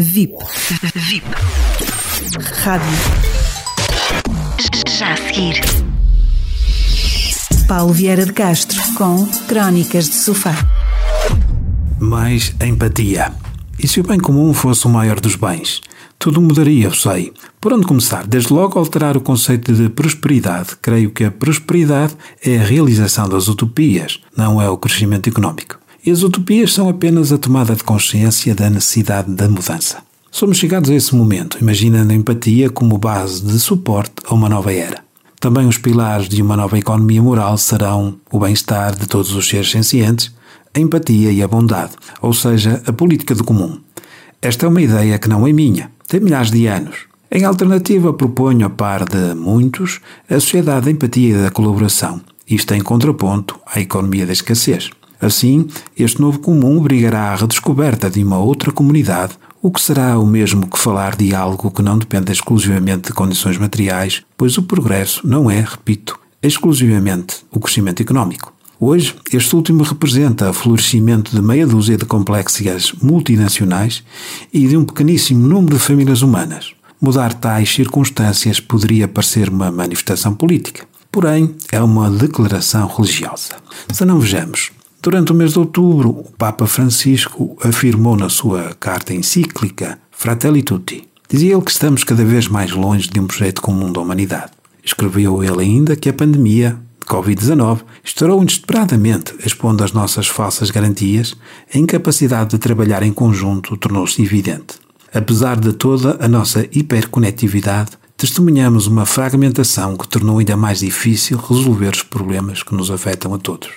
VIP. VIP. Rádio. Já a seguir. Paulo Vieira de Castro com Crónicas de Sofá. Mais empatia. E se o bem comum fosse o maior dos bens? Tudo mudaria, eu sei. Por onde começar? Desde logo alterar o conceito de prosperidade. Creio que a prosperidade é a realização das utopias, não é o crescimento económico. E as utopias são apenas a tomada de consciência da necessidade da mudança. Somos chegados a esse momento, imaginando a empatia como base de suporte a uma nova era. Também os pilares de uma nova economia moral serão o bem-estar de todos os seres sencientes, a empatia e a bondade, ou seja, a política do comum. Esta é uma ideia que não é minha, tem milhares de anos. Em alternativa, proponho a par de muitos a sociedade da empatia e da colaboração, isto em contraponto à economia da escassez. Assim, este novo comum obrigará à redescoberta de uma outra comunidade, o que será o mesmo que falar de algo que não depende exclusivamente de condições materiais, pois o progresso não é, repito, exclusivamente o crescimento económico. Hoje, este último representa o florescimento de meia dúzia de complexas multinacionais e de um pequeníssimo número de famílias humanas. Mudar tais circunstâncias poderia parecer uma manifestação política, porém é uma declaração religiosa. Se não vejamos, Durante o mês de outubro, o Papa Francisco afirmou na sua carta encíclica Fratelli Tutti. Dizia ele que estamos cada vez mais longe de um projeto comum da humanidade. Escreveu ele ainda que a pandemia de Covid-19 estourou inesperadamente, expondo as nossas falsas garantias, a incapacidade de trabalhar em conjunto tornou-se evidente. Apesar de toda a nossa hiperconectividade, testemunhamos uma fragmentação que tornou ainda mais difícil resolver os problemas que nos afetam a todos.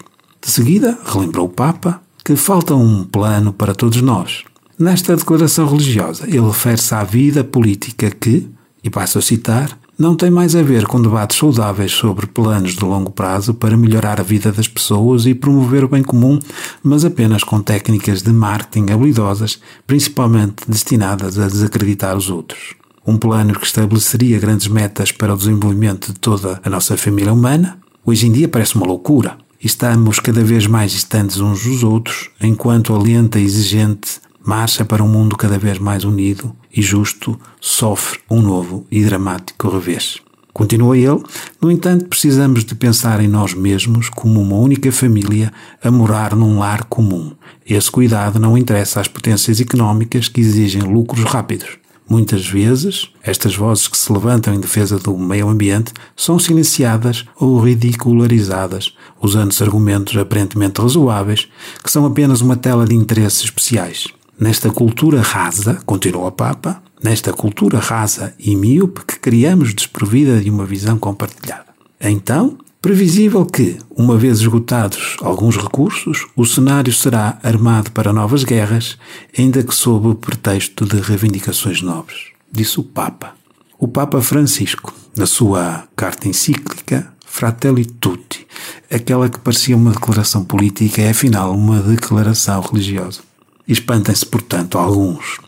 De seguida, relembrou o Papa que falta um plano para todos nós. Nesta declaração religiosa, ele refere-se à vida política que, e passo a citar, não tem mais a ver com debates saudáveis sobre planos de longo prazo para melhorar a vida das pessoas e promover o bem comum, mas apenas com técnicas de marketing habilidosas, principalmente destinadas a desacreditar os outros. Um plano que estabeleceria grandes metas para o desenvolvimento de toda a nossa família humana, hoje em dia parece uma loucura estamos cada vez mais distantes uns dos outros, enquanto a lenta e exigente marcha para um mundo cada vez mais unido e justo sofre um novo e dramático revés. Continua ele, no entanto, precisamos de pensar em nós mesmos como uma única família a morar num lar comum. Esse cuidado não interessa às potências económicas que exigem lucros rápidos. Muitas vezes, estas vozes que se levantam em defesa do meio ambiente são silenciadas ou ridicularizadas, usando argumentos aparentemente razoáveis, que são apenas uma tela de interesses especiais. Nesta cultura rasa, continua o Papa, nesta cultura rasa e míope que criamos desprovida de uma visão compartilhada. Então, Previsível que, uma vez esgotados alguns recursos, o cenário será armado para novas guerras, ainda que sob o pretexto de reivindicações nobres, disse o Papa. O Papa Francisco, na sua carta encíclica Fratelli Tutti, aquela que parecia uma declaração política, é afinal uma declaração religiosa. Espantem-se, portanto, alguns.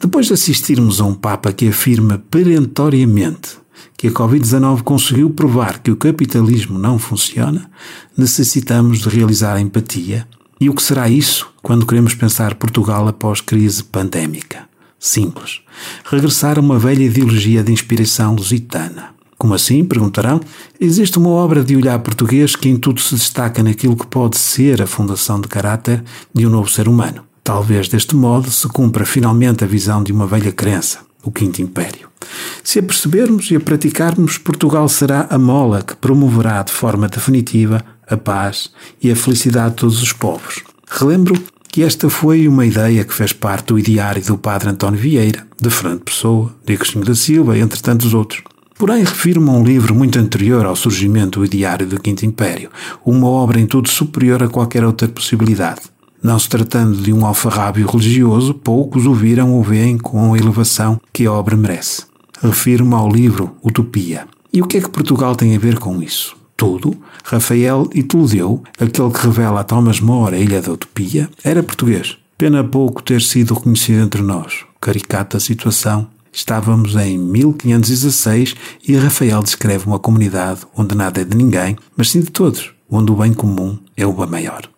Depois de assistirmos a um Papa que afirma perentoriamente que a Covid-19 conseguiu provar que o capitalismo não funciona, necessitamos de realizar empatia. E o que será isso quando queremos pensar Portugal após crise pandémica? Simples. Regressar a uma velha ideologia de inspiração lusitana. Como assim? Perguntarão. Existe uma obra de olhar português que em tudo se destaca naquilo que pode ser a fundação de caráter de um novo ser humano. Talvez deste modo se cumpra finalmente a visão de uma velha crença, o Quinto Império. Se a percebermos e a praticarmos, Portugal será a mola que promoverá de forma definitiva a paz e a felicidade de todos os povos. Relembro que esta foi uma ideia que fez parte do ideário do padre António Vieira, de Fernando Pessoa, de Agostinho da Silva, entre tantos outros. Porém, refiro-me a um livro muito anterior ao surgimento do ideário do Quinto Império, uma obra em tudo superior a qualquer outra possibilidade. Não se tratando de um alfarrábio religioso, poucos o viram ou veem com a elevação que a obra merece. Refiro-me ao livro Utopia. E o que é que Portugal tem a ver com isso? Tudo. Rafael Itludeu, aquele que revela a Thomas More a Ilha da Utopia, era português. Pena pouco ter sido reconhecido entre nós. Caricata situação. Estávamos em 1516 e Rafael descreve uma comunidade onde nada é de ninguém, mas sim de todos, onde o bem comum é o bem maior.